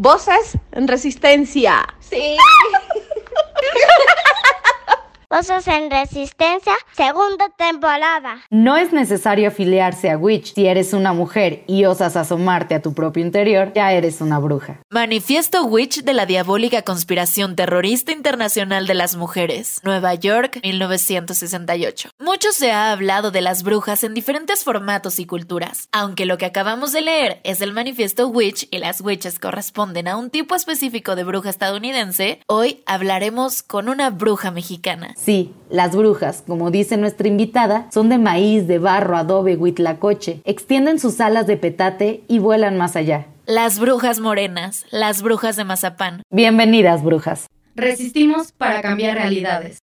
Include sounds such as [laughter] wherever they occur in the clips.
Voces en resistencia. Sí. [laughs] Voces en Resistencia, segunda temporada. No es necesario afiliarse a Witch. Si eres una mujer y osas asomarte a tu propio interior, ya eres una bruja. Manifiesto Witch de la diabólica conspiración terrorista internacional de las mujeres. Nueva York, 1968. Mucho se ha hablado de las brujas en diferentes formatos y culturas. Aunque lo que acabamos de leer es el manifiesto Witch y las witches corresponden a un tipo específico de bruja estadounidense, hoy hablaremos con una bruja mexicana. Sí, las brujas, como dice nuestra invitada, son de maíz, de barro, adobe, huitlacoche, extienden sus alas de petate y vuelan más allá. Las brujas morenas, las brujas de mazapán. Bienvenidas, brujas. Resistimos para cambiar realidades.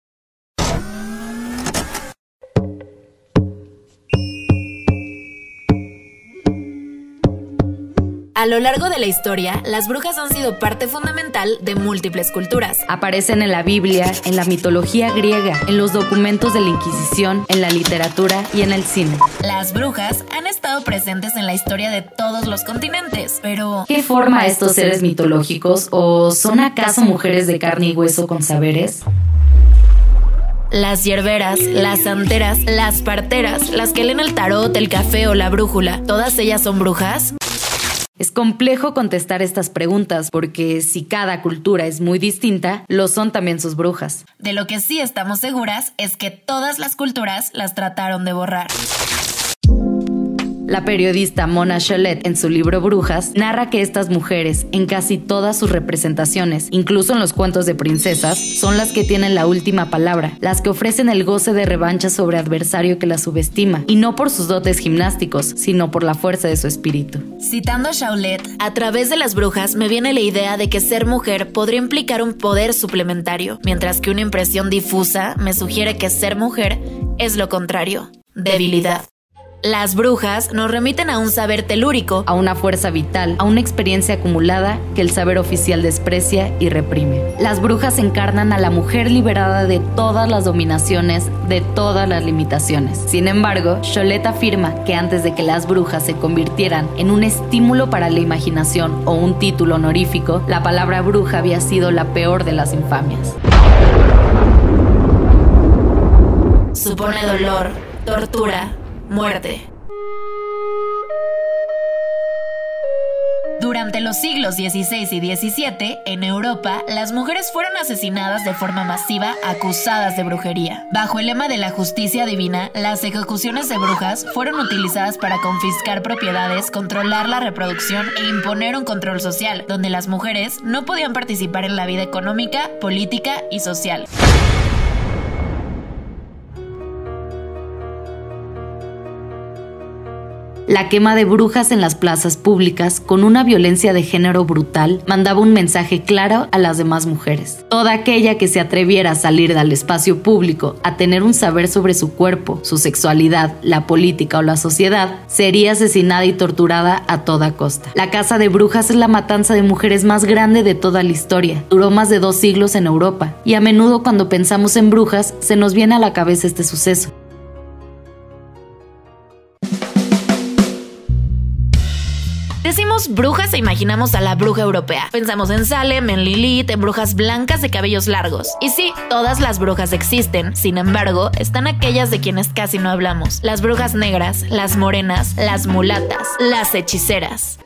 A lo largo de la historia, las brujas han sido parte fundamental de múltiples culturas. Aparecen en la Biblia, en la mitología griega, en los documentos de la Inquisición, en la literatura y en el cine. Las brujas han estado presentes en la historia de todos los continentes, pero ¿qué forma estos seres mitológicos o son acaso mujeres de carne y hueso con saberes? Las hierberas, las santeras, las parteras, las que leen el tarot, el café o la brújula, ¿todas ellas son brujas? Es complejo contestar estas preguntas porque si cada cultura es muy distinta, lo son también sus brujas. De lo que sí estamos seguras es que todas las culturas las trataron de borrar. La periodista Mona Cholet, en su libro Brujas, narra que estas mujeres, en casi todas sus representaciones, incluso en los cuentos de princesas, son las que tienen la última palabra, las que ofrecen el goce de revancha sobre adversario que las subestima, y no por sus dotes gimnásticos, sino por la fuerza de su espíritu. Citando a Chaulet, a través de las brujas me viene la idea de que ser mujer podría implicar un poder suplementario, mientras que una impresión difusa me sugiere que ser mujer es lo contrario, debilidad. Las brujas nos remiten a un saber telúrico, a una fuerza vital, a una experiencia acumulada que el saber oficial desprecia y reprime. Las brujas encarnan a la mujer liberada de todas las dominaciones, de todas las limitaciones. Sin embargo, Cholet afirma que antes de que las brujas se convirtieran en un estímulo para la imaginación o un título honorífico, la palabra bruja había sido la peor de las infamias. Supone dolor, tortura, muerte. Durante los siglos XVI y XVII, en Europa, las mujeres fueron asesinadas de forma masiva acusadas de brujería. Bajo el lema de la justicia divina, las ejecuciones de brujas fueron utilizadas para confiscar propiedades, controlar la reproducción e imponer un control social, donde las mujeres no podían participar en la vida económica, política y social. La quema de brujas en las plazas públicas, con una violencia de género brutal, mandaba un mensaje claro a las demás mujeres. Toda aquella que se atreviera a salir del espacio público, a tener un saber sobre su cuerpo, su sexualidad, la política o la sociedad, sería asesinada y torturada a toda costa. La Casa de Brujas es la matanza de mujeres más grande de toda la historia. Duró más de dos siglos en Europa, y a menudo cuando pensamos en brujas, se nos viene a la cabeza este suceso. Decimos brujas e imaginamos a la bruja europea. Pensamos en Salem, en Lilith, en brujas blancas de cabellos largos. Y sí, todas las brujas existen. Sin embargo, están aquellas de quienes casi no hablamos. Las brujas negras, las morenas, las mulatas, las hechiceras.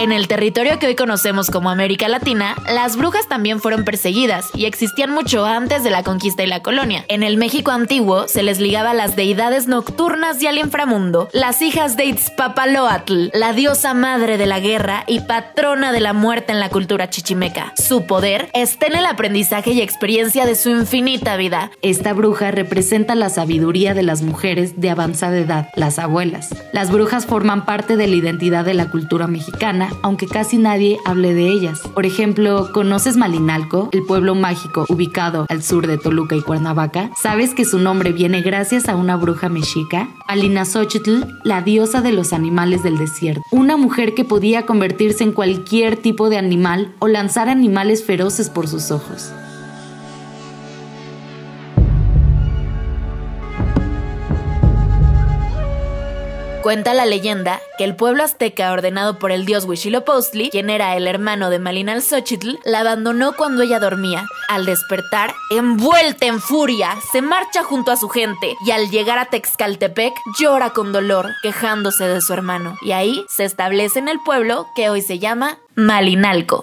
En el territorio que hoy conocemos como América Latina, las brujas también fueron perseguidas y existían mucho antes de la conquista y la colonia. En el México antiguo se les ligaba a las deidades nocturnas y al inframundo, las hijas de Itzpapaloatl, la diosa madre de la guerra y patrona de la muerte en la cultura chichimeca. Su poder está en el aprendizaje y experiencia de su infinita vida. Esta bruja representa la sabiduría de las mujeres de avanzada edad, las abuelas. Las brujas forman parte de la identidad de la cultura mexicana aunque casi nadie hable de ellas. Por ejemplo, ¿conoces Malinalco, el pueblo mágico ubicado al sur de Toluca y Cuernavaca? ¿Sabes que su nombre viene gracias a una bruja mexica? Alinazochitl, la diosa de los animales del desierto. Una mujer que podía convertirse en cualquier tipo de animal o lanzar animales feroces por sus ojos. Cuenta la leyenda que el pueblo azteca ordenado por el dios Huitzilopochtli, quien era el hermano de Malinalxóchitl, la abandonó cuando ella dormía. Al despertar, envuelta en furia, se marcha junto a su gente y al llegar a Texcaltepec llora con dolor, quejándose de su hermano. Y ahí se establece en el pueblo que hoy se llama Malinalco.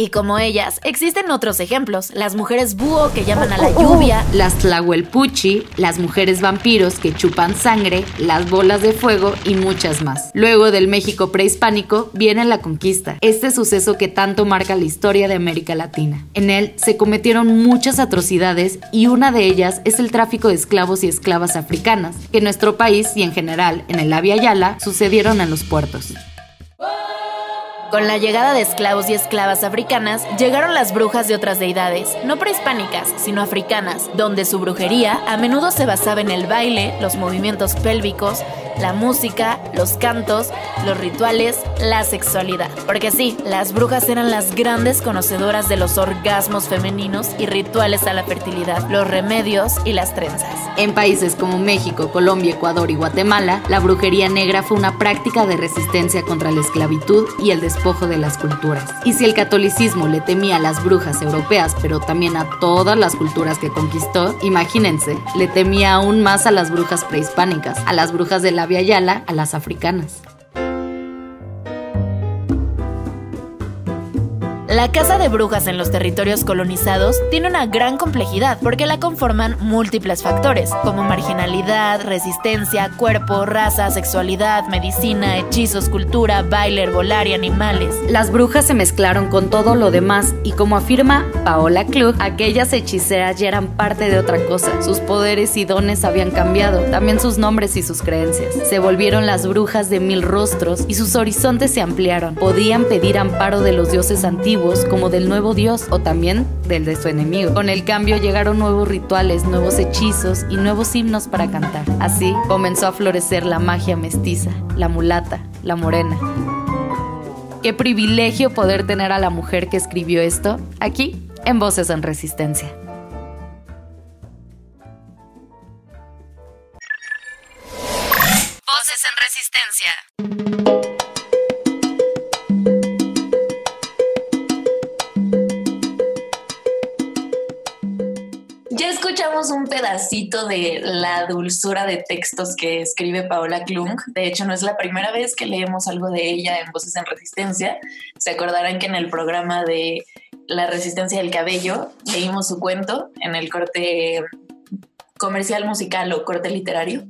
Y como ellas, existen otros ejemplos. Las mujeres búho que llaman a la lluvia. Las tlahuelpuchi, las mujeres vampiros que chupan sangre, las bolas de fuego y muchas más. Luego del México prehispánico viene la conquista, este suceso que tanto marca la historia de América Latina. En él se cometieron muchas atrocidades y una de ellas es el tráfico de esclavos y esclavas africanas, que en nuestro país y en general en el Avia Yala sucedieron en los puertos. Con la llegada de esclavos y esclavas africanas, llegaron las brujas de otras deidades, no prehispánicas, sino africanas, donde su brujería a menudo se basaba en el baile, los movimientos pélvicos, la música, los cantos, los rituales, la sexualidad. Porque sí, las brujas eran las grandes conocedoras de los orgasmos femeninos y rituales a la fertilidad, los remedios y las trenzas. En países como México, Colombia, Ecuador y Guatemala, la brujería negra fue una práctica de resistencia contra la esclavitud y el despojo de las culturas. Y si el catolicismo le temía a las brujas europeas, pero también a todas las culturas que conquistó, imagínense, le temía aún más a las brujas prehispánicas, a las brujas de la Via Yala, a las africanas. La caza de brujas en los territorios colonizados tiene una gran complejidad porque la conforman múltiples factores, como marginalidad, resistencia, cuerpo, raza, sexualidad, medicina, hechizos, cultura, baile, herbolaria, animales. Las brujas se mezclaron con todo lo demás y como afirma Paola Klug, aquellas hechiceras ya eran parte de otra cosa. Sus poderes y dones habían cambiado, también sus nombres y sus creencias. Se volvieron las brujas de mil rostros y sus horizontes se ampliaron. Podían pedir amparo de los dioses antiguos como del nuevo dios o también del de su enemigo. Con el cambio llegaron nuevos rituales, nuevos hechizos y nuevos himnos para cantar. Así comenzó a florecer la magia mestiza, la mulata, la morena. Qué privilegio poder tener a la mujer que escribió esto aquí en Voces en Resistencia. Pedacito de la dulzura de textos que escribe Paola Klung. De hecho, no es la primera vez que leemos algo de ella en Voces en Resistencia. Se acordarán que en el programa de La Resistencia del Cabello leímos su cuento en el corte comercial musical o corte literario.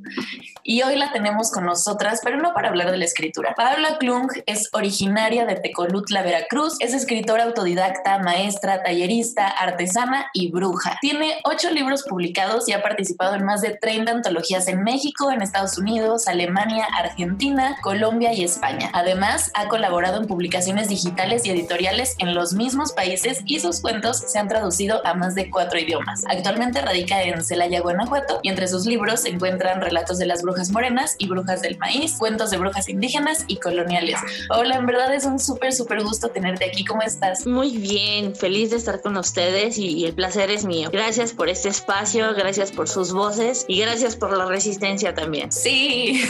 Y hoy la tenemos con nosotras, pero no para hablar de la escritura. Paola Klung es originaria de Tecolutla, Veracruz. Es escritora autodidacta, maestra, tallerista, artesana y bruja. Tiene ocho libros publicados y ha participado en más de 30 antologías en México, en Estados Unidos, Alemania, Argentina, Colombia y España. Además, ha colaborado en publicaciones digitales y editoriales en los mismos países y sus cuentos se han traducido a más de cuatro idiomas. Actualmente radica en Celaya, Guanajuato y entre sus libros se encuentran relatos de las brujas morenas y brujas del maíz, cuentos de brujas indígenas y coloniales. Hola, en verdad es un súper, súper gusto tenerte aquí. ¿Cómo estás? Muy bien, feliz de estar con ustedes y, el placer es mío. Gracias por este espacio, gracias por sus voces y gracias por la resistencia también. Sí,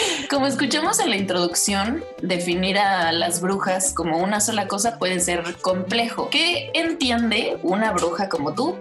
[laughs] como escuchamos en la introducción, definir a las brujas como una sola cosa puede ser complejo. ¿Qué entiende una bruja como tú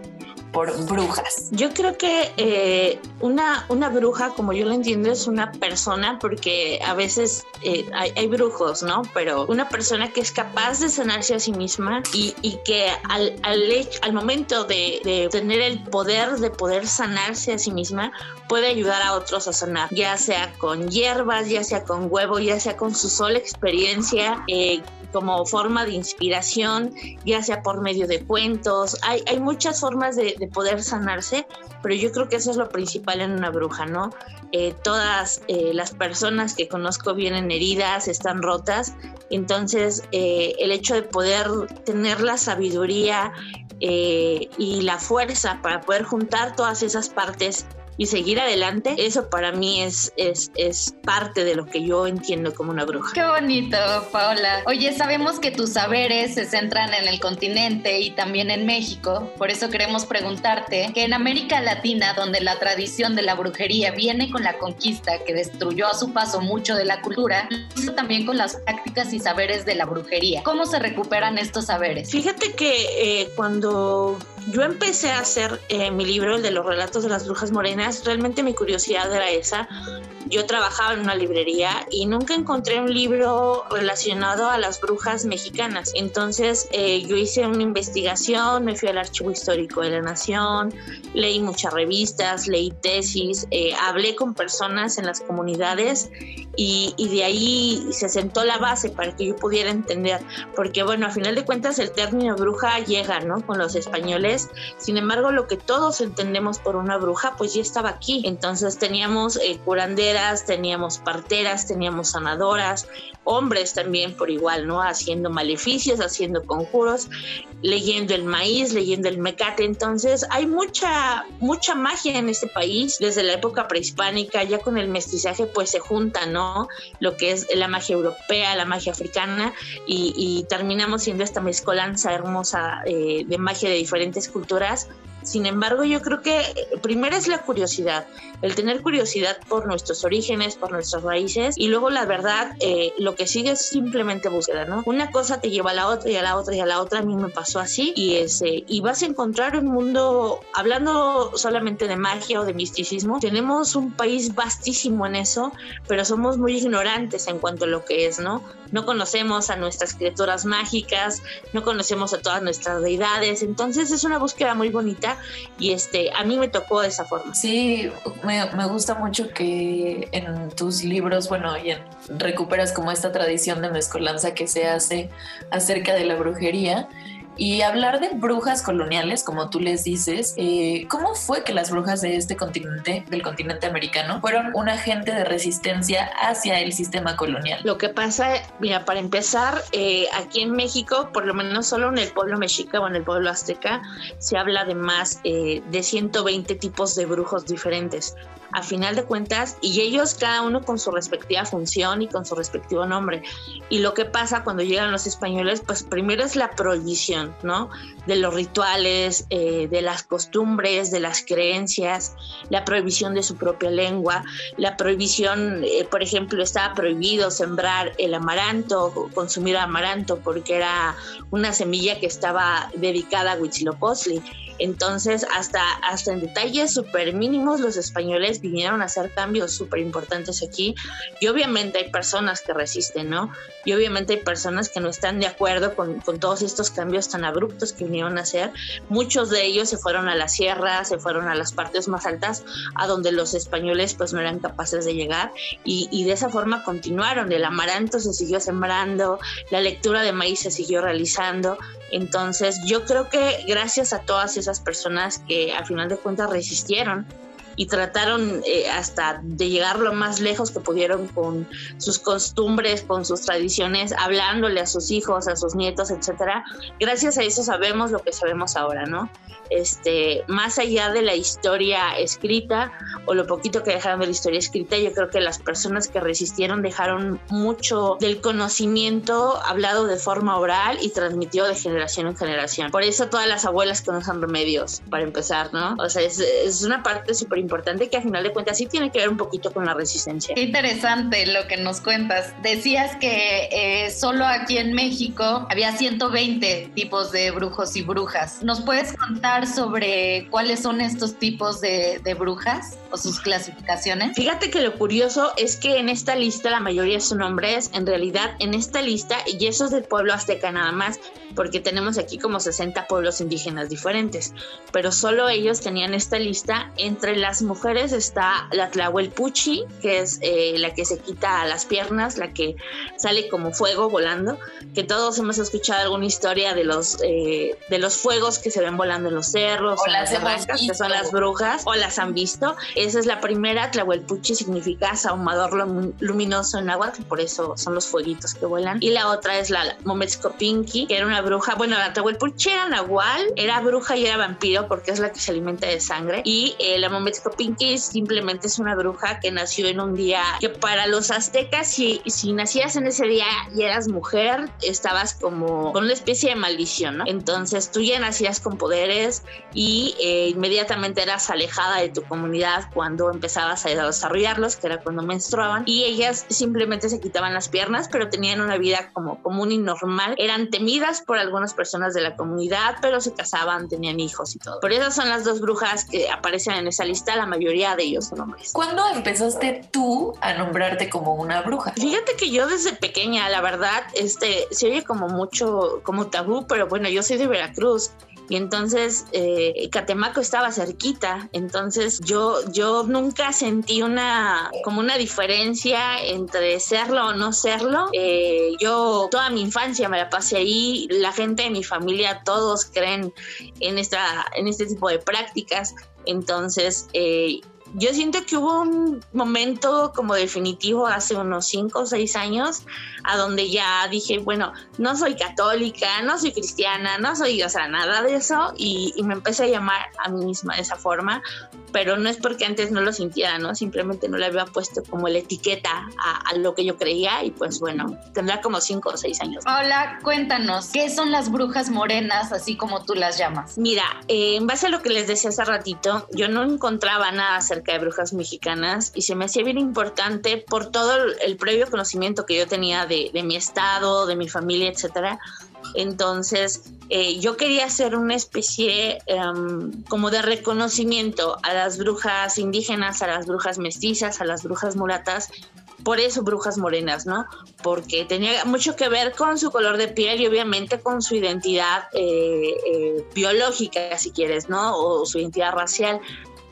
por brujas? Yo creo que eh, una, una bruja, como yo lo entiendo, es una persona, porque a veces eh, hay, brujos, ¿no? Pero una persona que es capaz de sanarse a sí misma y, que al, al, al momento de, de tener el poder de poder sanarse a sí misma, puede ayudar a otros a sanar, ya sea con hierbas, ya sea con huevo, ya sea con su sola experiencia. Eh, como forma de inspiración, ya sea por medio de cuentos. Hay, hay muchas formas de, poder sanarse, pero yo creo que eso es lo principal en una bruja, ¿no? Eh, todas eh, las personas que conozco vienen heridas, están rotas, entonces eh, el hecho de poder tener la sabiduría y la fuerza para poder juntar todas esas partes y seguir adelante, eso para mí es, es, es parte de lo que yo entiendo como una bruja. Qué bonito, Paola. Oye, sabemos que tus saberes se centran en el continente y también en México, por eso queremos preguntarte que en América Latina, donde la tradición de la brujería viene con la conquista que destruyó a su paso mucho de la cultura, también con las prácticas y saberes de la brujería. ¿Cómo se recuperan estos saberes? Fíjate que eh, cuando yo empecé a hacer eh, mi libro, el de los relatos de las brujas morenas, realmente mi curiosidad era esa. Yo trabajaba en una librería y nunca encontré un libro relacionado a las brujas mexicanas. Entonces eh, yo hice una investigación, me fui al Archivo Histórico de la Nación, leí muchas revistas, leí tesis, eh, hablé con personas en las comunidades y, y, de ahí se sentó la base para que yo pudiera entender. Porque bueno, a final de cuentas el término bruja llega, ¿no? Con los españoles. Sin embargo, lo que todos entendemos por una bruja, pues ya estaba aquí. Entonces teníamos eh, teníamos parteras, teníamos sanadoras, hombres también por igual, ¿no? Haciendo maleficios, haciendo conjuros, leyendo el maíz, leyendo el mecate. Entonces hay mucha, mucha magia en este país. Desde la época prehispánica, ya con el mestizaje, pues se junta, ¿no? Lo que es la magia europea, la magia africana, y, terminamos siendo esta mezcolanza hermosa eh, de magia de diferentes culturas sin embargo, yo creo que eh, primero es la curiosidad, el tener curiosidad por nuestros orígenes, por nuestras raíces, y luego la verdad, eh, lo que sigue es simplemente búsqueda, ¿no? Una cosa te lleva a la otra y a la otra y a la otra, a mí me pasó así, y, ese, y vas a encontrar un mundo, hablando solamente de magia o de misticismo, tenemos un país vastísimo en eso, pero somos muy ignorantes en cuanto a lo que es, ¿no? No conocemos a nuestras criaturas mágicas, no conocemos a todas nuestras deidades, entonces es una búsqueda muy bonita y este, a mí me tocó de esa forma. Sí, me, me gusta mucho que en tus libros, bueno, y recuperas como esta tradición de mezcolanza que se hace acerca de la brujería y hablar de brujas coloniales, como tú les dices, eh, ¿cómo fue que las brujas de este continente, del continente americano, fueron un agente de resistencia hacia el sistema colonial? Lo que pasa, mira, para empezar, eh, aquí en México, por lo menos solo en el pueblo mexica o en el pueblo azteca, se habla de más eh, de 120 tipos de brujos diferentes a final de cuentas, y ellos cada uno con su respectiva función y con su respectivo nombre. Y lo que pasa cuando llegan los españoles, pues primero es la prohibición, ¿no? De los rituales, eh, de las costumbres, de las creencias, la prohibición de su propia lengua, la prohibición, eh, por ejemplo, estaba prohibido sembrar el amaranto, consumir amaranto, porque era una semilla que estaba dedicada a Huitzilopochtli. Entonces, hasta, hasta en detalles súper mínimos, los españoles vinieron a hacer cambios súper importantes aquí. Y obviamente hay personas que resisten, ¿no? Y obviamente hay personas que no están de acuerdo con, con todos estos cambios tan abruptos que vinieron a hacer. Muchos de ellos se fueron a la sierra, se fueron a las partes más altas, a donde los españoles pues no eran capaces de llegar. Y, y de esa forma continuaron. El amaranto se siguió sembrando, la lectura de maíz se siguió realizando. Entonces yo creo que gracias a todas esas personas que al final de cuentas resistieron y trataron eh, hasta de llegar lo más lejos que pudieron con sus costumbres, con sus tradiciones, hablándole a sus hijos, a sus nietos, etcétera. Gracias a eso sabemos lo que sabemos ahora, ¿no? Este, más allá de la historia escrita o lo poquito que dejaron de la historia escrita, yo creo que las personas que resistieron dejaron mucho del conocimiento hablado de forma oral y transmitido de generación en generación. Por eso todas las abuelas conocen remedios, para empezar, ¿no? O sea, es, es una parte súper importante importante que a final de cuentas sí tiene que ver un poquito con la resistencia. Qué interesante lo que nos cuentas. Decías que eh, solo aquí en México había 120 tipos de brujos y brujas. ¿Nos puedes contar sobre cuáles son estos tipos de, de brujas o sus clasificaciones? Fíjate que lo curioso es que en esta lista la mayoría son hombres. En realidad, en esta lista, y eso es del pueblo azteca nada más, porque tenemos aquí como 60 pueblos indígenas diferentes, pero solo ellos tenían esta lista. Entre las mujeres está la Tlahuelpuchi, que es eh, la que se quita las piernas, la que sale como fuego volando, que todos hemos escuchado alguna historia de los, eh, de los fuegos que se ven volando en los cerros, o las barracas, que son las brujas, o las han visto. Esa es la primera, Tlahuelpuchi significa ahumador luminoso en agua, por eso son los fueguitos que vuelan. Y la otra es la Mometzcopinki, que era una bruja, bueno, la Tahuelpuchi era nahual, era bruja y era vampiro porque es la que se alimenta de sangre. Y eh, la Mometzcopinki simplemente es una bruja que nació en un día que para los aztecas, si, si nacías en ese día y eras mujer, estabas como con una especie de maldición, ¿no? Entonces tú ya nacías con poderes y eh, inmediatamente eras alejada de tu comunidad cuando empezabas a desarrollarlos, que era cuando menstruaban. Y ellas simplemente se quitaban las piernas, pero tenían una vida como común y normal. Eran temidas por algunas personas de la comunidad, pero se casaban, tenían hijos y todo. Por eso son las dos brujas que aparecen en esa lista, la mayoría de ellos son hombres. ¿Cuándo empezaste tú a nombrarte como una bruja? Fíjate que yo desde pequeña, la verdad, este, se oye como mucho, como tabú, pero bueno, yo soy de Veracruz y entonces eh, Catemaco estaba cerquita, entonces yo, yo nunca sentí una como una diferencia entre serlo o no serlo. Eh, yo toda mi infancia me la pasé ahí, la gente de mi familia todos creen en esta en este tipo de prácticas, entonces eh, yo siento que hubo un momento como definitivo hace unos cinco o seis años a donde ya dije, bueno, no soy católica, no soy cristiana, no soy, o sea, nada de eso y, y me empecé a llamar a mí misma de esa forma pero no es porque antes no lo sintiera, ¿no? Simplemente no le había puesto como la etiqueta a, lo que yo creía y pues bueno, tendrá como cinco o seis años. Hola, cuéntanos, ¿qué son las brujas morenas, así como tú las llamas? Mira, eh, en base a lo que les decía hace ratito, yo no encontraba nada acerca de brujas mexicanas y se me hacía bien importante por todo el, previo conocimiento que yo tenía de, de mi estado, de mi familia, etcétera entonces, eh, yo quería hacer una especie em, como de reconocimiento a las brujas indígenas, a las brujas mestizas, a las brujas mulatas, por eso brujas morenas, ¿no? Porque tenía mucho que ver con su color de piel y obviamente con su identidad eh, eh, biológica, si quieres, ¿no? O su identidad racial.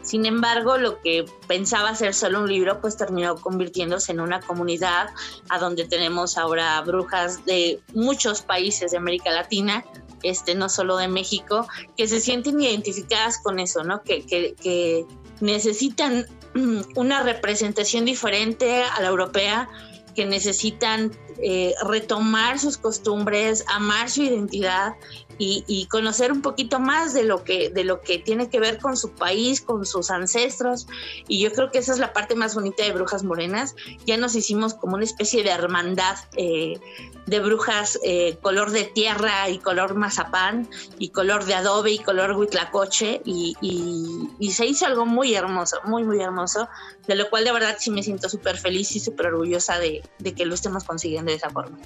Sin embargo, lo que pensaba ser solo un libro, pues terminó convirtiéndose en una comunidad a donde tenemos ahora brujas de muchos países de América Latina, este, no solo de México, que se sienten identificadas con eso, ¿no? Que, que necesitan [clears throat] una representación diferente a la europea, que necesitan eh, retomar sus costumbres, amar su identidad y, conocer un poquito más de lo que de lo que tiene que ver con su país, con sus ancestros. Y yo creo que esa es la parte más bonita de Brujas Morenas. Ya nos hicimos como una especie de hermandad eh, de brujas eh, color de tierra y color mazapán y color de adobe y color huitlacoche y, se hizo algo muy hermoso, muy muy hermoso, de lo cual de verdad sí me siento súper feliz y súper orgullosa de, de que lo estemos consiguiendo de esa forma.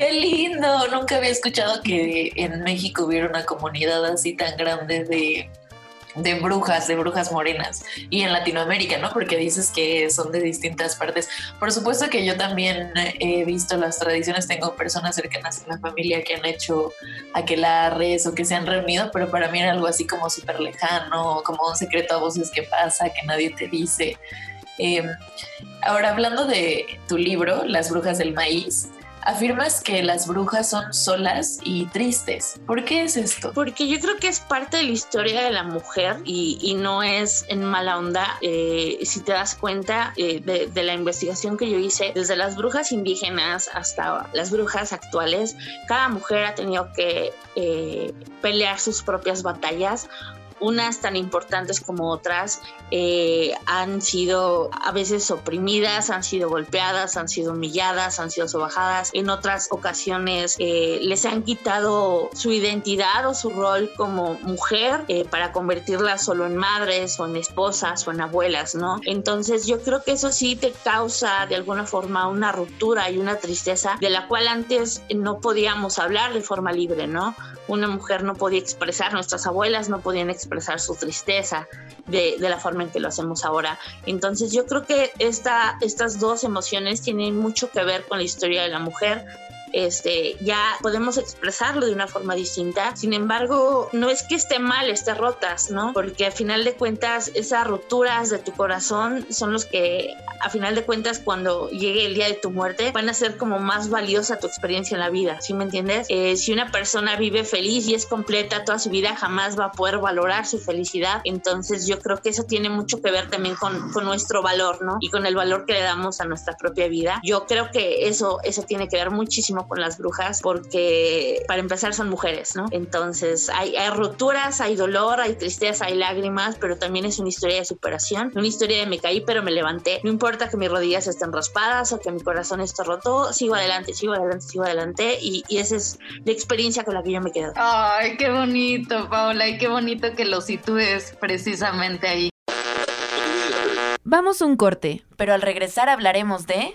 Qué lindo, nunca había escuchado que en México hubiera una comunidad así tan grande de, de brujas, de brujas morenas y en Latinoamérica, ¿no? Porque dices que son de distintas partes. Por supuesto que yo también he visto las tradiciones, tengo personas cercanas en la familia que han hecho aquelarres o que se han reunido, pero para mí era algo así como súper lejano, como un secreto a voces que pasa, que nadie te dice. Eh, ahora, hablando de tu libro, Las Brujas del Maíz, afirmas que las brujas son solas y tristes. ¿Por qué es esto? Porque yo creo que es parte de la historia de la mujer y, no es en mala onda. Eh, si te das cuenta eh, de, la investigación que yo hice, desde las brujas indígenas hasta las brujas actuales, cada mujer ha tenido que pelear sus propias batallas unas tan importantes como otras, eh, han sido a veces oprimidas, han sido golpeadas, han sido humilladas, han sido sobajadas. En otras ocasiones eh, les han quitado su identidad o su rol como mujer eh, para convertirla solo en madres o en esposas o en abuelas, ¿no? Entonces yo creo que eso sí te causa de alguna forma una ruptura y una tristeza de la cual antes no podíamos hablar de forma libre, ¿no? Una mujer no podía expresar, nuestras abuelas no podían expresar su tristeza de, de la forma en que lo hacemos ahora. Entonces yo creo que esta, estas dos emociones tienen mucho que ver con la historia de la mujer este, ya podemos expresarlo de una forma distinta. Sin embargo, no es que esté mal, esté rotas, ¿no? Porque a final de cuentas, esas roturas de tu corazón son los que, a final de cuentas, cuando llegue el día de tu muerte, van a ser como más valiosa tu experiencia en la vida, ¿sí me entiendes? Eh, si una persona vive feliz y es completa toda su vida, jamás va a poder valorar su felicidad. Entonces, yo creo que eso tiene mucho que ver también con, con nuestro valor, ¿no? Y con el valor que le damos a nuestra propia vida. Yo creo que eso, eso tiene que ver muchísimo con las brujas porque para empezar son mujeres, ¿no? Entonces hay, hay roturas, hay dolor, hay tristeza, hay lágrimas, pero también es una historia de superación, una historia de me caí pero me levanté. No importa que mis rodillas estén raspadas o que mi corazón esté roto, sigo adelante, sigo adelante, sigo adelante y, y esa es la experiencia con la que yo me quedo. Ay, qué bonito, Paula, y qué bonito que lo sitúes precisamente ahí. Vamos un corte, pero al regresar hablaremos de...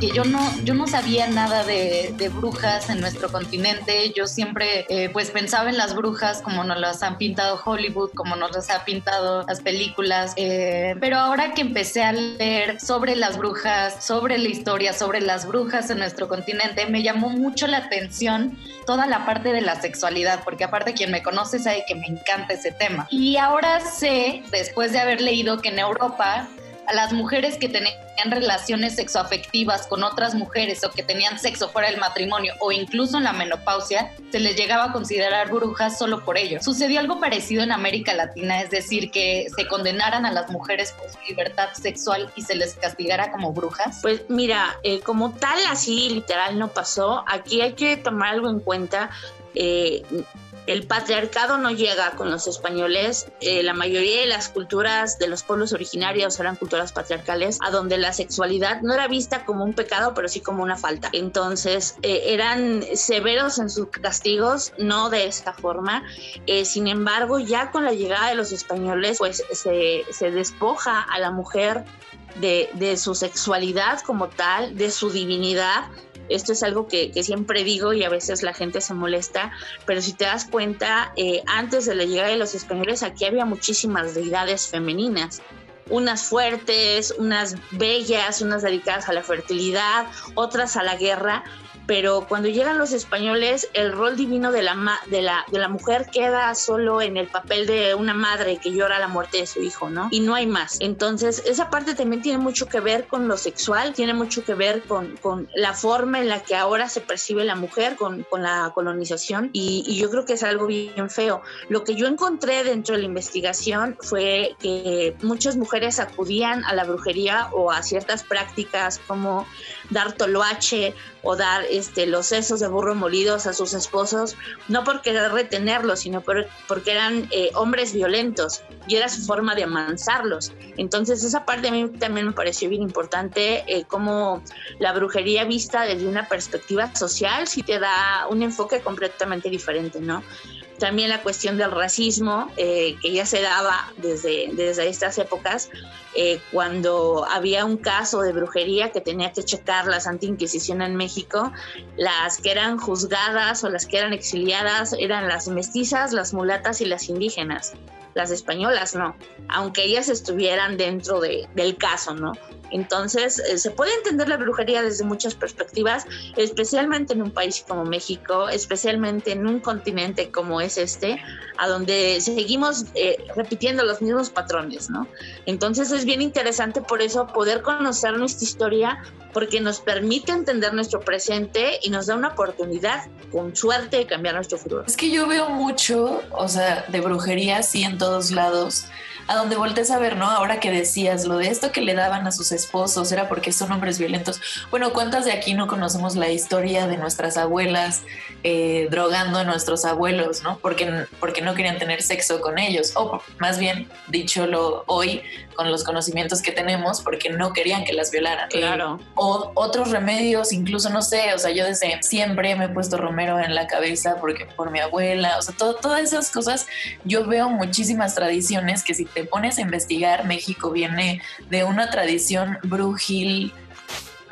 que yo no, yo no sabía nada de, brujas en nuestro continente. Yo siempre eh, pues pensaba en las brujas como nos las han pintado Hollywood, como nos las ha pintado las películas. Eh, pero ahora que empecé a leer sobre las brujas, sobre la historia, sobre las brujas en nuestro continente, me llamó mucho la atención toda la parte de la sexualidad, porque aparte quien me conoce sabe que me encanta ese tema. Y ahora sé, después de haber leído que en Europa a las mujeres que tenían relaciones sexoafectivas con otras mujeres o que tenían sexo fuera del matrimonio o incluso en la menopausia, se les llegaba a considerar brujas solo por ello. Sucedió algo parecido en América Latina, es decir, que se condenaran a las mujeres por su libertad sexual y se les castigara como brujas. Pues mira, eh, como tal así literal no pasó, aquí hay que tomar algo en cuenta. Eh, el patriarcado no llega con los españoles. Eh, la mayoría de las culturas de los pueblos originarios eran culturas patriarcales, a donde la sexualidad no era vista como un pecado, pero sí como una falta. Entonces, eh, eran severos en sus castigos, no de esta forma. Eh, sin embargo, ya con la llegada de los españoles, pues se, se despoja a la mujer de, de, su sexualidad como tal, de su divinidad, esto es algo que, siempre digo y a veces la gente se molesta, pero si te das cuenta, eh, antes de la llegada de los españoles aquí había muchísimas deidades femeninas unas fuertes, unas bellas, unas dedicadas a la fertilidad, otras a la guerra, pero cuando llegan los españoles, el rol divino de la, de la, de la mujer queda solo en el papel de una madre que llora la muerte de su hijo, ¿no? Y no hay más. Entonces, esa parte también tiene mucho que ver con lo sexual, tiene mucho que ver con, con la forma en la que ahora se percibe la mujer con, con la colonización y, y, yo creo que es algo bien feo. Lo que yo encontré dentro de la investigación fue que muchas mujeres acudían a la brujería o a ciertas prácticas como dar toloache o dar este, los sesos de burro molidos a sus esposos, no por querer retenerlos, sino porque eran eh, hombres violentos y era su forma de amansarlos. Entonces esa parte a mí también me pareció bien importante, eh, como la brujería vista desde una perspectiva social sí te da un enfoque completamente diferente, ¿no? También la cuestión del racismo, eh, que ya se daba desde, desde estas épocas, eh, cuando había un caso de brujería que tenía que checar la Santa Inquisición en México, las que eran juzgadas o las que eran exiliadas eran las mestizas, las mulatas y las indígenas. Las españolas no, aunque ellas estuvieran dentro de, del caso, ¿no? Entonces, eh, se puede entender la brujería desde muchas perspectivas, especialmente en un país como México, especialmente en un continente como es este, a donde seguimos eh, repitiendo los mismos patrones, ¿no? Entonces, es bien interesante por eso poder conocer nuestra historia, porque nos permite entender nuestro presente y nos da una oportunidad, con suerte, de cambiar nuestro futuro. Es que yo veo mucho, o sea, de brujería, sí, en todos lados a donde voltees a ver, ¿no? Ahora que decías lo de esto que le daban a sus esposos era porque son hombres violentos. Bueno, ¿cuántas de aquí no conocemos la historia de nuestras abuelas eh, drogando a nuestros abuelos, ¿no? Porque, porque no querían tener sexo con ellos, o más bien, dicholo hoy, con los conocimientos que tenemos, porque no querían que las violaran. Claro. o otros remedios, incluso, no sé, o sea, yo desde siempre me he puesto romero en la cabeza porque por mi abuela, o sea, todas esas cosas, yo veo muchísimas tradiciones que si te pones a investigar, México viene de una tradición brujil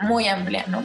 muy amplia, ¿no?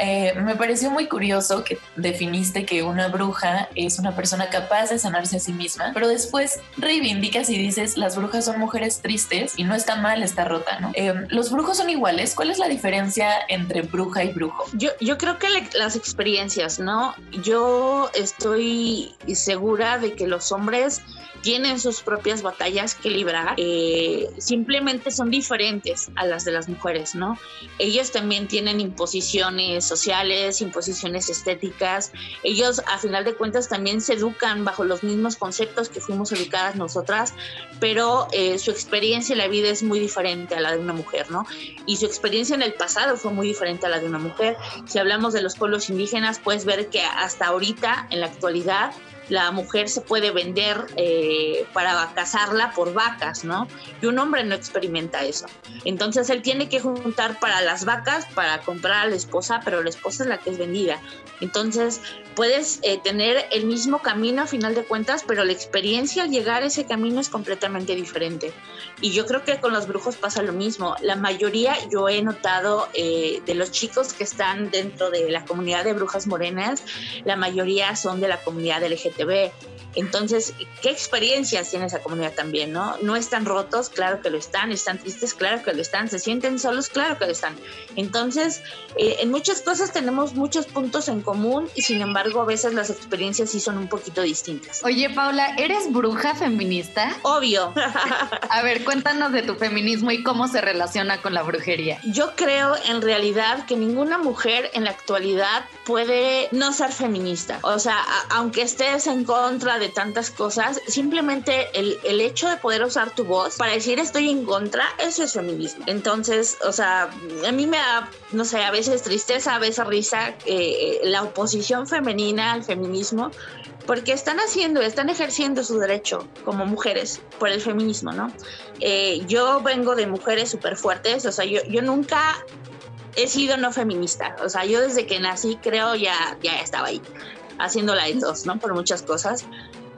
Eh, me pareció muy curioso que definiste que una bruja es una persona capaz de sanarse a sí misma, pero después reivindicas y dices las brujas son mujeres tristes y no está mal, está rota, ¿no? Eh, ¿Los brujos son iguales? ¿Cuál es la diferencia entre bruja y brujo? Yo, yo creo que las experiencias, ¿no? Yo estoy segura de que los hombres tienen sus propias batallas que librar, eh, simplemente son diferentes a las de las mujeres, ¿no? Ellos también tienen imposiciones sociales, imposiciones estéticas, ellos a final de cuentas también se educan bajo los mismos conceptos que fuimos educadas nosotras, pero eh, su experiencia en la vida es muy diferente a la de una mujer, ¿no? Y su experiencia en el pasado fue muy diferente a la de una mujer. Si hablamos de los pueblos indígenas, puedes ver que hasta ahorita, en la actualidad, la mujer se puede vender eh, para casarla por vacas, ¿no? Y un hombre no experimenta eso. Entonces él tiene que juntar para las vacas para comprar a la esposa, pero la esposa es la que es vendida. Entonces puedes eh, tener el mismo camino a final de cuentas, pero la experiencia al llegar a ese camino es completamente diferente. Y yo creo que con los brujos pasa lo mismo. La mayoría, yo he notado eh, de los chicos que están dentro de la comunidad de brujas morenas, la mayoría son de la comunidad 对不？Entonces, ¿qué experiencias tiene esa comunidad también, no? No están rotos, claro que lo están, están tristes, claro que lo están, se sienten solos, claro que lo están. Entonces, eh, en muchas cosas tenemos muchos puntos en común y sin embargo a veces las experiencias sí son un poquito distintas. Oye, Paula, ¿eres bruja feminista? Obvio. a ver, cuéntanos de tu feminismo y cómo se relaciona con la brujería. Yo creo en realidad que ninguna mujer en la actualidad puede no ser feminista. O sea, aunque estés en contra de tantas cosas, simplemente el, el, hecho de poder usar tu voz para decir estoy en contra, eso es feminismo. Entonces, o sea, a mí me da, no sé, a veces tristeza, a veces risa eh, la oposición femenina al feminismo, porque están haciendo, están ejerciendo su derecho como mujeres por el feminismo, ¿no? Eh, yo vengo de mujeres súper fuertes, o sea, yo, yo nunca he sido no feminista. O sea, yo desde que nací creo ya, ya estaba ahí, haciendo la de dos, ¿no? Por muchas cosas.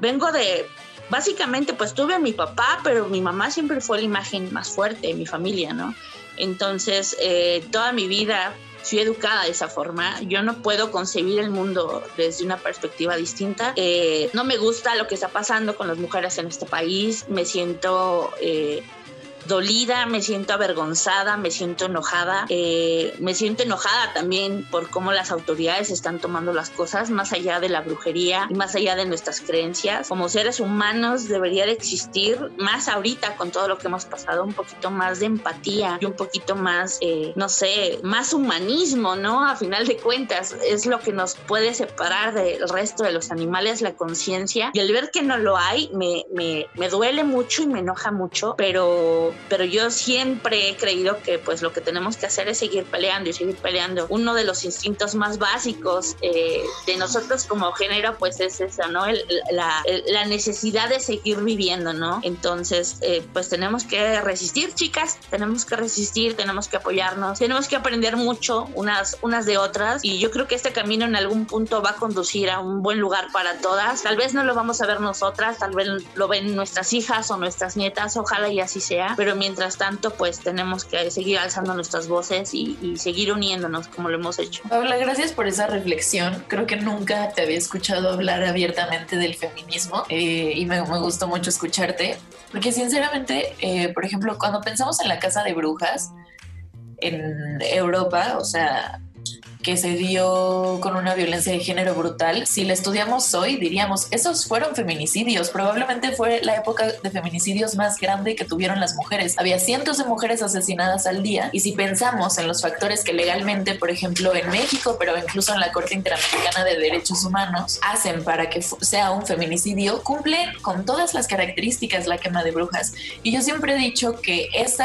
Vengo de, básicamente, pues tuve a mi papá, pero mi mamá siempre fue la imagen más fuerte de mi familia, ¿no? Entonces, eh, toda mi vida fui educada de esa forma. Yo no puedo concebir el mundo desde una perspectiva distinta. Eh, no me gusta lo que está pasando con las mujeres en este país. Me siento... Eh, dolida, me siento avergonzada, me siento enojada, eh, me siento enojada también por cómo las autoridades están tomando las cosas más allá de la brujería y más allá de nuestras creencias. Como seres humanos debería de existir más ahorita con todo lo que hemos pasado, un poquito más de empatía y un poquito más, eh, no sé, más humanismo, ¿no? A final de cuentas es lo que nos puede separar del resto de los animales, la conciencia. Y al ver que no lo hay, me, me, me duele mucho y me enoja mucho, pero pero, yo siempre he creído que pues lo que tenemos que hacer es seguir peleando y seguir peleando. Uno de los instintos más básicos eh, de nosotros como género pues es eso, ¿no? la, la, necesidad de seguir viviendo, ¿no? Entonces eh, pues tenemos que resistir, chicas, tenemos que resistir, tenemos que apoyarnos, tenemos que aprender mucho unas, unas de otras y yo creo que este camino en algún punto va a conducir a un buen lugar para todas. Tal vez no lo vamos a ver nosotras, tal vez lo ven nuestras hijas o nuestras nietas, ojalá y así sea pero mientras tanto pues tenemos que seguir alzando nuestras voces y, seguir uniéndonos como lo hemos hecho. Paula, gracias por esa reflexión. Creo que nunca te había escuchado hablar abiertamente del feminismo eh, y me, gustó mucho escucharte, porque sinceramente, eh, por ejemplo, cuando pensamos en la casa de brujas, en Europa, o sea, que se dio con una violencia de género brutal, si la estudiamos hoy, diríamos, esos fueron feminicidios. Probablemente fue la época de feminicidios más grande que tuvieron las mujeres. Había cientos de mujeres asesinadas al día y si pensamos en los factores que legalmente, por ejemplo, en México, pero incluso en la Corte Interamericana de Derechos Humanos, hacen para que sea un feminicidio, cumple con todas las características la quema de brujas. Y yo siempre he dicho que ese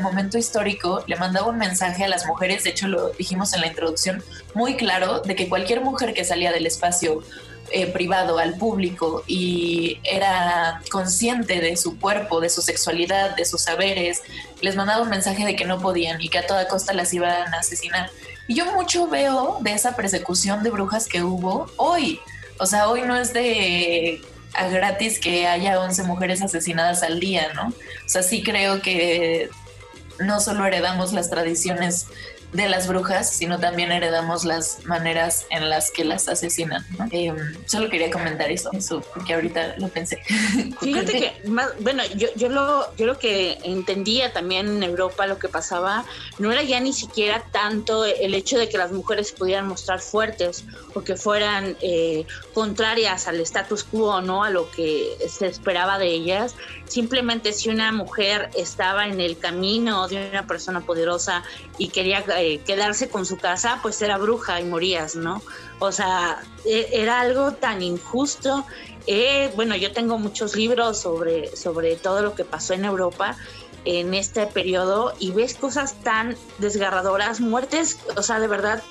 momento histórico le mandaba un mensaje a las mujeres, de hecho lo dijimos en la introducción, muy claro de que cualquier mujer que salía del espacio eh, privado al público y era consciente de su cuerpo, de su sexualidad, de sus saberes, les mandaba un mensaje de que no podían y que a toda costa las iban a asesinar. Y yo mucho veo de esa persecución de brujas que hubo hoy. O sea, hoy no es de a gratis que haya 11 mujeres asesinadas al día, ¿no? O sea, sí creo que no solo heredamos las tradiciones de las brujas, sino también heredamos las maneras en las que las asesinan. Em, solo quería comentar eso, eso, porque ahorita lo pensé. [laughs] Fíjate que, bueno, yo, yo, lo, yo lo que entendía también en Europa, lo que pasaba, no era ya ni siquiera tanto el hecho de que las mujeres pudieran mostrar fuertes o que fueran eh, contrarias al status quo, ¿no? A lo que se esperaba de ellas. Simplemente si una mujer estaba en el camino de una persona poderosa y quería eh, quedarse con su casa, pues era bruja y morías, ¿no? O sea, e, era algo tan injusto. Eh, bueno, yo tengo muchos libros sobre, sobre todo lo que pasó en Europa en este periodo y ves cosas tan desgarradoras, muertes, o sea, de verdad,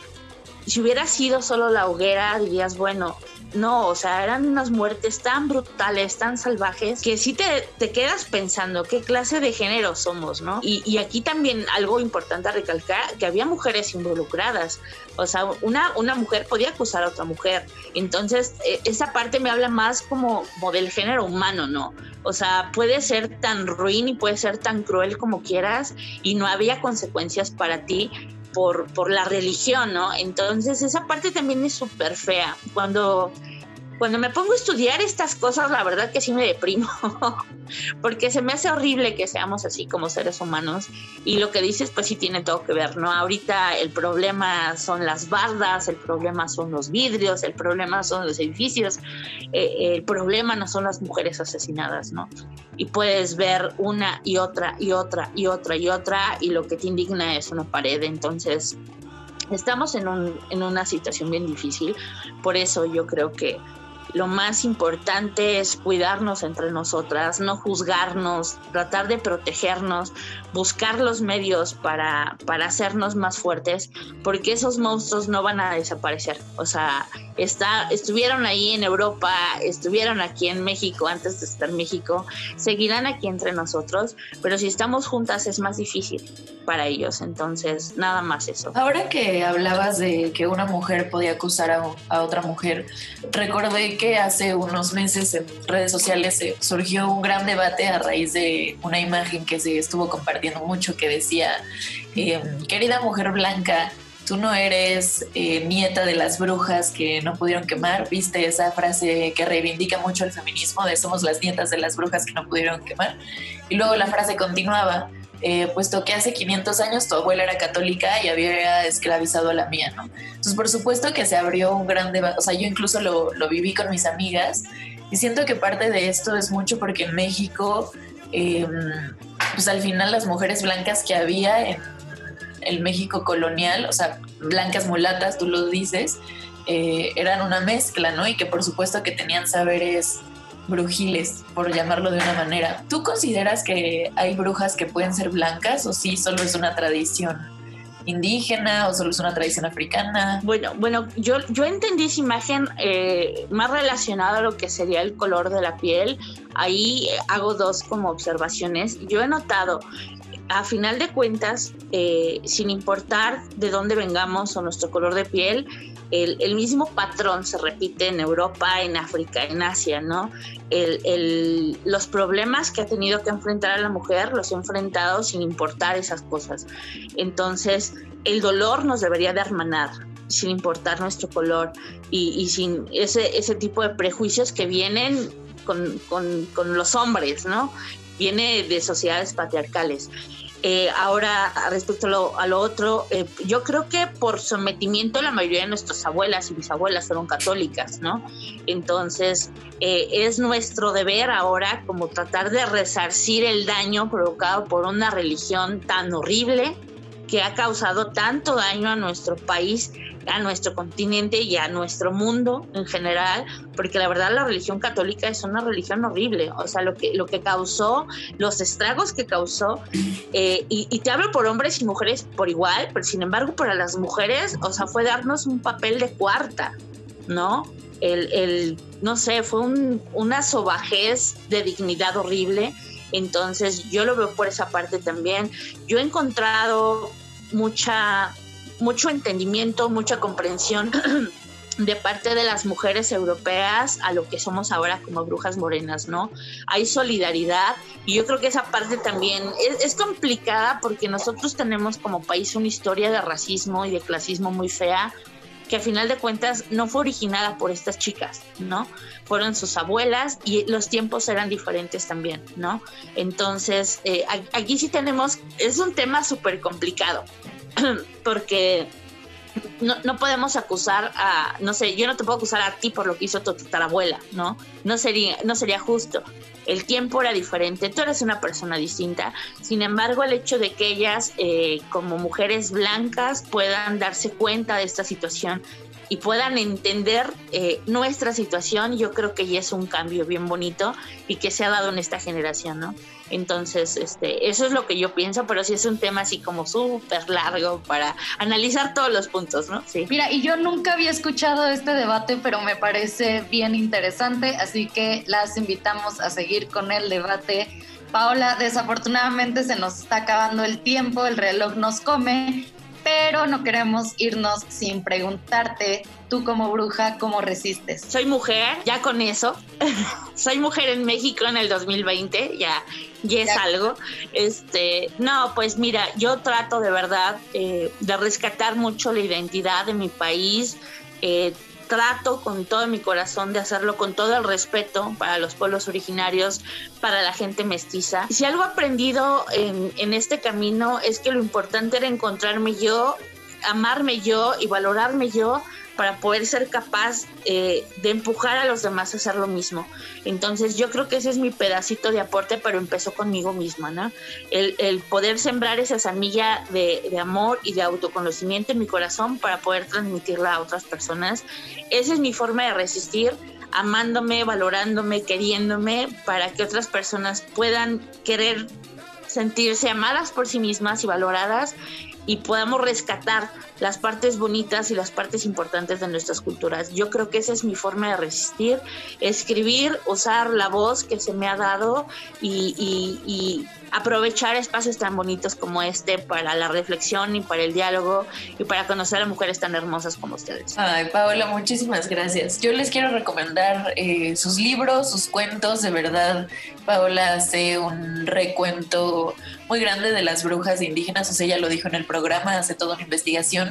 si hubiera sido solo la hoguera, dirías, bueno, no, o sea, eran unas muertes tan brutales, tan salvajes, que sí te, te quedas pensando qué clase de género somos, ¿no? Y, y, aquí también algo importante a recalcar, que había mujeres involucradas, o sea, una, una mujer podía acusar a otra mujer, entonces e, esa parte me habla más como, como del género humano, ¿no? O sea, puede ser tan ruin y puede ser tan cruel como quieras y no había consecuencias para ti, por, por la religión, ¿no? Entonces esa parte también es súper fea. Cuando cuando me pongo a estudiar estas cosas, la verdad que sí me deprimo, [laughs] porque se me hace horrible que seamos así como seres humanos. Y lo que dices, pues sí tiene todo que ver, ¿no? Ahorita el problema son las bardas, el problema son los vidrios, el problema son los edificios, eh, el problema no son las mujeres asesinadas, ¿no? Y puedes ver una y otra y otra y otra y otra, y lo que te indigna es una pared. Entonces, estamos en, un, en una situación bien difícil. Por eso yo creo que lo más importante es cuidarnos entre nosotras, no juzgarnos, tratar de protegernos, buscar los medios para, para hacernos más fuertes, porque esos monstruos no van a desaparecer. O sea, está, estuvieron ahí en Europa, estuvieron aquí en México antes de estar en México, seguirán aquí entre nosotros, pero si estamos juntas es más difícil para ellos. Entonces, nada más eso. Ahora que hablabas de que una mujer podía acusar a, a otra mujer, recordé que hace unos meses en redes sociales surgió un gran debate a raíz de una imagen que se estuvo compartiendo mucho que decía, eh, querida mujer blanca, tú no eres eh, nieta de las brujas que no pudieron quemar, viste esa frase que reivindica mucho el feminismo de somos las nietas de las brujas que no pudieron quemar. Y luego la frase continuaba, eh, puesto que hace 500 años tu abuela era católica y había esclavizado a la mía, ¿no? Entonces, por supuesto que se abrió un gran debate, o sea, yo incluso lo, lo, viví con mis amigas y siento que parte de esto es mucho porque en México, em, pues al final las mujeres blancas que había en el México colonial, o sea, blancas mulatas, tú lo dices, eh, eran una mezcla, ¿no? Y que por supuesto que tenían saberes brujiles, por llamarlo de una manera. ¿Tú consideras que hay brujas que pueden ser blancas o si solo es una tradición indígena o solo es una tradición africana? Bueno, bueno, yo, yo entendí esa imagen eh, más relacionada a lo que sería el color de la piel. Ahí hago dos como observaciones. Yo he notado a final de cuentas, eh, sin importar de dónde vengamos o nuestro color de piel, el, mismo patrón se repite en Europa, en África, en Asia, ¿no? los problemas que ha tenido que enfrentar a la mujer los ha enfrentado sin importar esas cosas. Entonces, el dolor nos debería de hermanar, sin importar nuestro color y, sin ese, ese tipo de prejuicios que vienen con, con, los hombres, ¿no? Viene de sociedades patriarcales. Eh, ahora, respecto a lo, otro, eh, yo creo que por sometimiento la mayoría de nuestras abuelas y bisabuelas fueron católicas, ¿no? Entonces, eh, es nuestro deber ahora como tratar de resarcir el daño provocado por una religión tan horrible que ha causado tanto daño a nuestro país a nuestro continente y a nuestro mundo en general, porque la verdad la religión católica es una religión horrible, o sea, lo que, lo que causó, los estragos que causó, eh, y, te hablo por hombres y mujeres por igual, pero sin embargo para las mujeres, o sea, fue darnos un papel de cuarta, ¿no? El, no sé, fue una sobajez de dignidad horrible. Entonces yo lo veo por esa parte también. Yo he encontrado mucha mucho entendimiento, mucha comprensión [clears throat] de parte de las mujeres europeas a lo que somos ahora como brujas morenas, ¿no? Hay solidaridad y yo creo que esa parte también es, complicada porque nosotros tenemos como país una historia de racismo y de clasismo muy fea que a final de cuentas no fue originada por estas chicas, ¿no? Fueron sus abuelas y los tiempos eran diferentes también, ¿no? Entonces, eh, aquí sí tenemos, es un tema súper complicado, [clears throat] porque no, no, podemos acusar a, no sé, yo no te puedo acusar a ti por lo que hizo tu tatarabuela, ¿no? No sería, no sería justo. El tiempo era diferente, tú eres una persona distinta. Sin embargo, el hecho de que ellas, eh, como mujeres blancas, puedan darse cuenta de esta situación y puedan entender eh, nuestra situación, yo creo que ya es un cambio bien bonito y que se ha dado en esta generación, ¿no? Entonces, este, eso es lo que yo pienso, pero sí es un tema así como súper largo para analizar todos los puntos, ¿no? Sí. Mira, y yo nunca había escuchado este debate, pero me parece bien interesante, así que las invitamos a seguir con el debate. Paola, desafortunadamente se nos está acabando el tiempo, el reloj nos come, pero no queremos irnos sin preguntarte, tú como bruja, ¿cómo resistes? Soy mujer, ya con eso. [laughs] Soy mujer en México en el 2020, ya, ya es algo. Este, no, pues mira, yo trato de verdad eh, de rescatar mucho la identidad de mi país. Eh, trato con todo mi corazón de hacerlo con todo el respeto para los pueblos originarios, para la gente mestiza. Y si algo he aprendido en, en este camino es que lo importante era encontrarme yo, amarme yo y valorarme yo para poder ser capaz eh, de empujar a los demás a hacer lo mismo. Entonces yo creo que ese es mi pedacito de aporte, pero empezó conmigo misma, ¿no? El, poder sembrar esa semilla de, de, amor y de autoconocimiento en mi corazón para poder transmitirla a otras personas. Esa es mi forma de resistir amándome, valorándome, queriéndome, para que otras personas puedan querer sentirse amadas por sí mismas y valoradas y podamos rescatar las partes bonitas y las partes importantes de nuestras culturas. Yo creo que esa es mi forma de resistir, escribir, usar la voz que se me ha dado y, aprovechar espacios tan bonitos como este para la reflexión y para el diálogo y para conocer a mujeres tan hermosas como ustedes. Ay, Paola, muchísimas gracias. Yo les quiero recomendar eh, sus libros, sus cuentos, de verdad. Paola hace un recuento muy grande de las brujas indígenas, o sea, ella lo dijo en el programa, hace toda una investigación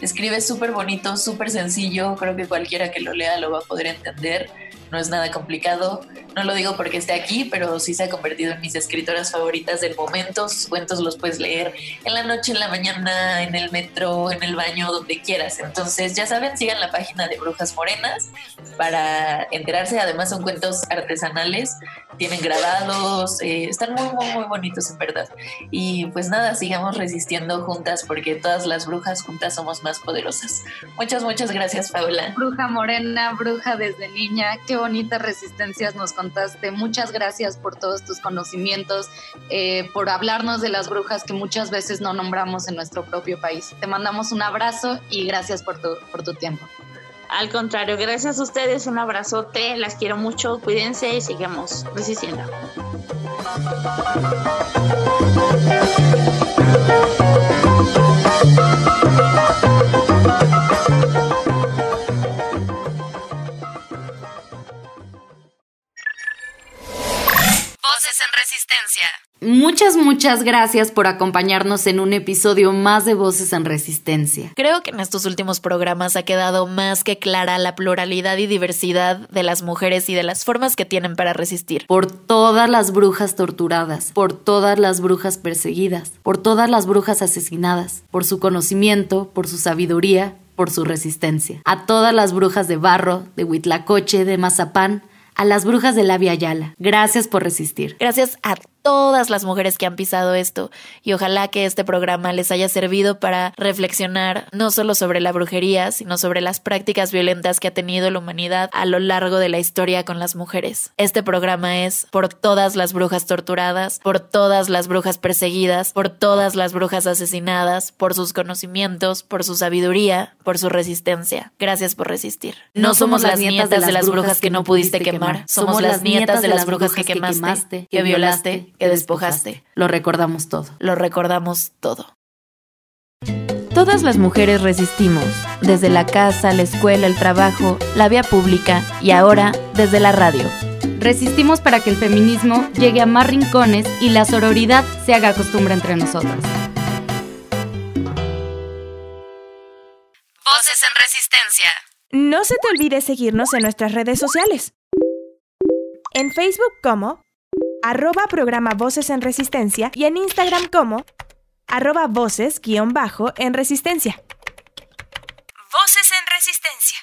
Escribe súper bonito, súper sencillo, creo que cualquiera que lo lea lo va a poder entender no es nada complicado. No lo digo porque esté aquí, pero sí se ha convertido en mis escritoras favoritas del momento. Sus cuentos los puedes leer en la noche, en la mañana, en el metro, en el baño, donde quieras. Entonces, ya saben, sigan la página de Brujas Morenas para enterarse. Además, son cuentos artesanales, tienen grabados, eh, están muy, muy, muy bonitos en verdad. Y pues nada, sigamos resistiendo juntas porque todas las brujas juntas somos más poderosas. Muchas, muchas gracias, Paula. Bruja Morena, bruja desde niña, qué bonitas resistencias nos contaste. Muchas gracias por todos tus conocimientos, eh, por hablarnos de las brujas que muchas veces no nombramos en nuestro propio país. Te mandamos un abrazo y gracias por tu, por tu tiempo. Al contrario, gracias a ustedes, un abrazote, las quiero mucho, cuídense y sigamos resistiendo. Muchas, muchas gracias por acompañarnos en un episodio más de Voces en Resistencia. Creo que en estos últimos programas ha quedado más que clara la pluralidad y diversidad de las mujeres y de las formas que tienen para resistir. Por todas las brujas torturadas, por todas las brujas perseguidas, por todas las brujas asesinadas, por su conocimiento, por su sabiduría, por su resistencia. A todas las brujas de barro, de Huitlacoche, de Mazapán, a las brujas de la Via Yala. Gracias por resistir. Gracias a todas las mujeres que han pisado esto y ojalá que este programa les haya servido para reflexionar no solo sobre la brujería, sino sobre las prácticas violentas que ha tenido la humanidad a lo largo de la historia con las mujeres. Este programa es por todas las brujas torturadas, por todas las brujas perseguidas, por todas las brujas asesinadas, por sus conocimientos, por su sabiduría, por su resistencia. Gracias por resistir. No, somos las nietas de las brujas que no pudiste quemar, somos las nietas de las brujas que quemaste, que violaste, que despojaste. Lo recordamos todo. Lo recordamos todo. Todas las mujeres resistimos, desde la casa, la escuela, el trabajo, la vía pública y ahora desde la radio. Resistimos para que el feminismo llegue a más rincones y la sororidad se haga costumbre entre nosotras. Voces en resistencia. No se te olvide seguirnos en nuestras redes sociales. En Facebook como arroba programa Voces en Resistencia y en Instagram como arroba voces guion bajo en Resistencia. Voces en Resistencia.